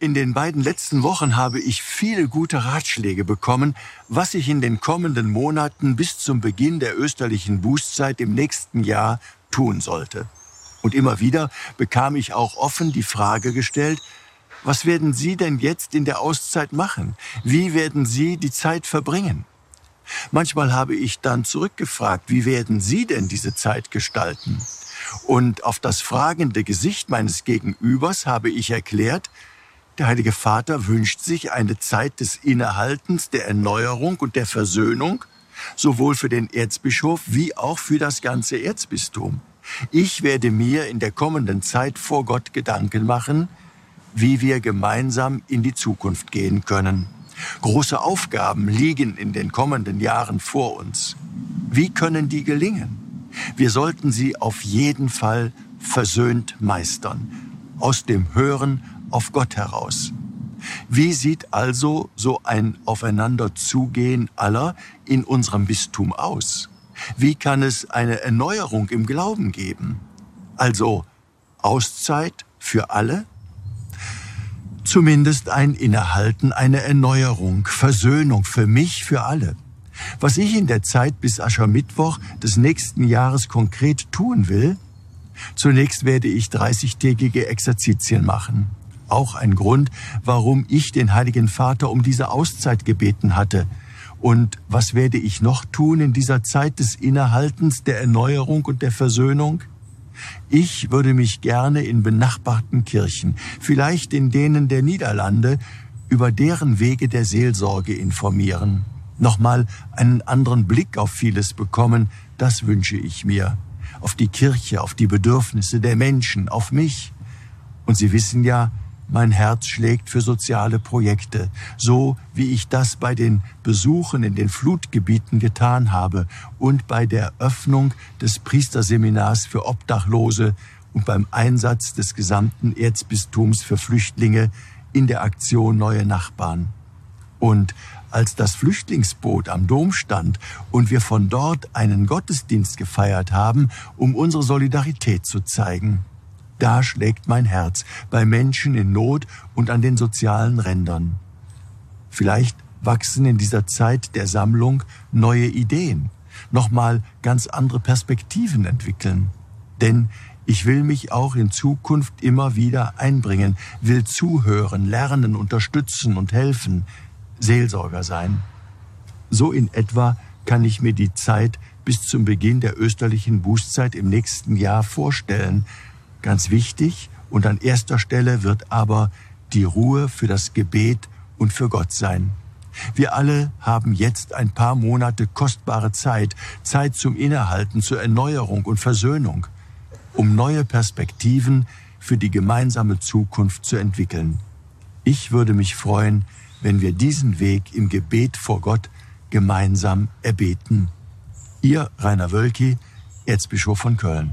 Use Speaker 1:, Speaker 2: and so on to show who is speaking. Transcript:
Speaker 1: In den beiden letzten Wochen habe ich viele gute Ratschläge bekommen, was ich in den kommenden Monaten bis zum Beginn der österlichen Bußzeit im nächsten Jahr tun sollte. Und immer wieder bekam ich auch offen die Frage gestellt, was werden Sie denn jetzt in der Auszeit machen? Wie werden Sie die Zeit verbringen? Manchmal habe ich dann zurückgefragt, wie werden Sie denn diese Zeit gestalten? Und auf das fragende Gesicht meines Gegenübers habe ich erklärt, der Heilige Vater wünscht sich eine Zeit des Innehaltens, der Erneuerung und der Versöhnung, sowohl für den Erzbischof wie auch für das ganze Erzbistum. Ich werde mir in der kommenden Zeit vor Gott Gedanken machen, wie wir gemeinsam in die Zukunft gehen können. Große Aufgaben liegen in den kommenden Jahren vor uns. Wie können die gelingen? Wir sollten sie auf jeden Fall versöhnt meistern, aus dem Hören auf Gott heraus. Wie sieht also so ein Aufeinanderzugehen aller in unserem Bistum aus? Wie kann es eine Erneuerung im Glauben geben? Also Auszeit für alle? Zumindest ein Innehalten, eine Erneuerung, Versöhnung für mich, für alle. Was ich in der Zeit bis Aschermittwoch des nächsten Jahres konkret tun will, zunächst werde ich 30-tägige Exerzitien machen. Auch ein Grund, warum ich den Heiligen Vater um diese Auszeit gebeten hatte. Und was werde ich noch tun in dieser Zeit des Innehaltens, der Erneuerung und der Versöhnung? Ich würde mich gerne in benachbarten Kirchen, vielleicht in denen der Niederlande, über deren Wege der Seelsorge informieren nochmal einen anderen Blick auf vieles bekommen, das wünsche ich mir. Auf die Kirche, auf die Bedürfnisse der Menschen, auf mich. Und Sie wissen ja, mein Herz schlägt für soziale Projekte, so wie ich das bei den Besuchen in den Flutgebieten getan habe und bei der Öffnung des Priesterseminars für Obdachlose und beim Einsatz des gesamten Erzbistums für Flüchtlinge in der Aktion Neue Nachbarn. Und als das Flüchtlingsboot am Dom stand und wir von dort einen Gottesdienst gefeiert haben, um unsere Solidarität zu zeigen. Da schlägt mein Herz bei Menschen in Not und an den sozialen Rändern. Vielleicht wachsen in dieser Zeit der Sammlung neue Ideen, nochmal ganz andere Perspektiven entwickeln. Denn ich will mich auch in Zukunft immer wieder einbringen, will zuhören, lernen, unterstützen und helfen, Seelsorger sein. So in etwa kann ich mir die Zeit bis zum Beginn der österlichen Bußzeit im nächsten Jahr vorstellen. Ganz wichtig und an erster Stelle wird aber die Ruhe für das Gebet und für Gott sein. Wir alle haben jetzt ein paar Monate kostbare Zeit, Zeit zum Innehalten, zur Erneuerung und Versöhnung, um neue Perspektiven für die gemeinsame Zukunft zu entwickeln. Ich würde mich freuen, wenn wir diesen Weg im Gebet vor Gott gemeinsam erbeten. Ihr Rainer Wölki, Erzbischof von Köln.